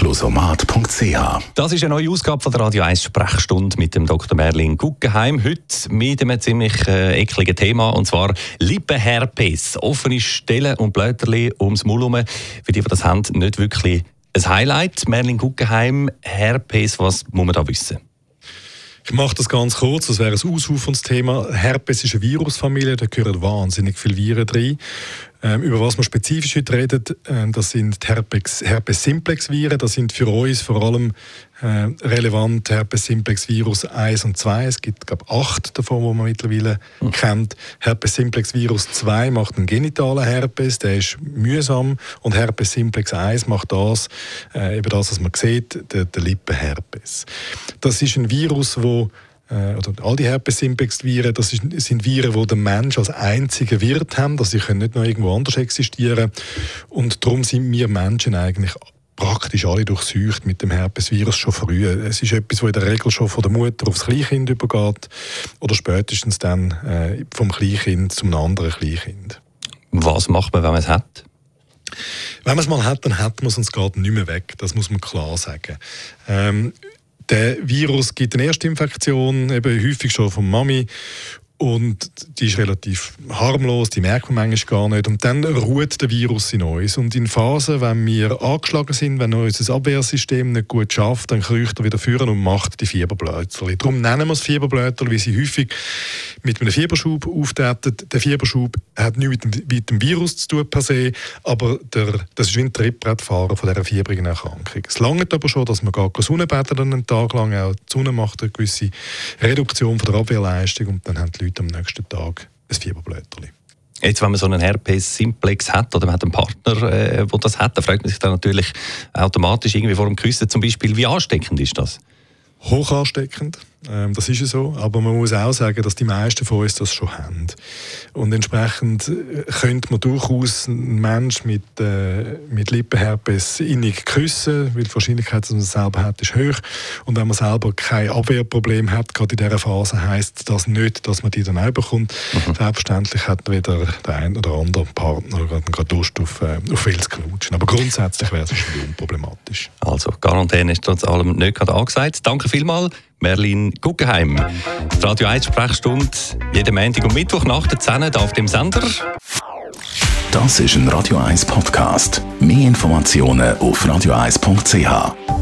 Closomat.ch Das ist eine neue Ausgabe von der Radio 1 Sprechstunde mit dem Dr. Merlin Guggenheim. Heute mit einem ziemlich äh, ekligen Thema und zwar Lippenherpes. Offene Stellen und Blätterli ums Maul herum. Für die, die das haben, nicht wirklich ein Highlight. Merlin Guggenheim, Herpes, was muss man da wissen? Ich mache das ganz kurz, das wäre ein ausuferndes Thema. Herpes ist eine Virusfamilie, da gehören wahnsinnig viele Viren drin. Ähm, über was wir spezifisch heute reden, äh, das sind Herpes, Herpes simplex Viren. Das sind für uns vor allem äh, relevant Herpes simplex Virus 1 und 2. Es gibt, glaube ich, acht davon, die man mittlerweile mhm. kennt. Herpes simplex Virus 2 macht einen genitalen Herpes, der ist mühsam. Und Herpes simplex 1 macht das, äh, eben das, was man sieht, der, der Lippenherpes. Das ist ein Virus, wo äh, oder all die Herpes-Simplex-Viren, das sind Viren, die der Mensch als einziger Wirt haben, dass sie können nicht noch irgendwo anders existieren und darum sind wir Menschen eigentlich praktisch alle durchsucht mit dem Herpesvirus schon früh. Es ist etwas, das in der Regel schon von der Mutter aufs Kleinkind übergeht oder spätestens dann äh, vom Kleinkind zum anderen Kleinkind. Was macht man, wenn man es hat? Wenn man es mal hat, dann hat man es und es geht nicht mehr weg. Das muss man klar sagen. Ähm, der Virus gibt eine Erstinfektion, eben häufig schon von Mami und die ist relativ harmlos, die merkt man manchmal gar nicht. Und dann ruht der Virus in uns. Und in Phasen, wenn wir angeschlagen sind, wenn unser Abwehrsystem nicht gut schafft, dann kriecht er wieder führen und macht die Fieberblätter. Darum nennen wir es Fieberblätter, weil sie häufig mit einem Fieberschub auftreten. Der Fieberschub hat nichts mit dem, Virus zu tun per se, aber der, das ist wie ein Trittbrettfahren von dieser fiebrigen Erkrankung. Es langt aber schon, dass man gar keine Sonne einen Tag lang. Auch die Sonne macht eine gewisse Reduktion von der Abwehrleistung und dann haben die Leute Leute am nächsten Tag ein Fieberblättchen. Jetzt, wenn man so einen Herpes-Simplex hat oder man hat einen Partner, äh, der das hat, dann fragt man sich dann natürlich automatisch irgendwie vor dem Küssen zum Beispiel, wie ansteckend ist das? Hoch ansteckend. Ähm, das ist ja so. Aber man muss auch sagen, dass die meisten von uns das schon haben. Und entsprechend äh, könnte man durchaus einen Menschen mit, äh, mit Lippenherpes innig küssen, weil die Wahrscheinlichkeit, dass man es selber hat, ist hoch. Und wenn man selber kein Abwehrproblem hat, gerade in dieser Phase, heisst das nicht, dass man die dann auch bekommt. Mhm. Selbstverständlich hat weder der ein oder andere Partner gerade Lust auf, äh, auf viel zu knutschen. Aber grundsätzlich wäre es schon unproblematisch. Also, Quarantäne ist trotz allem nicht gerade angesagt. Danke vielmals. Merlin Guggenheim. Die Radio 1 Sprechstunde jeden Montag und Mittwoch nach der 10 auf dem Sender. Das ist ein Radio 1 Podcast. Mehr Informationen auf radio1.ch.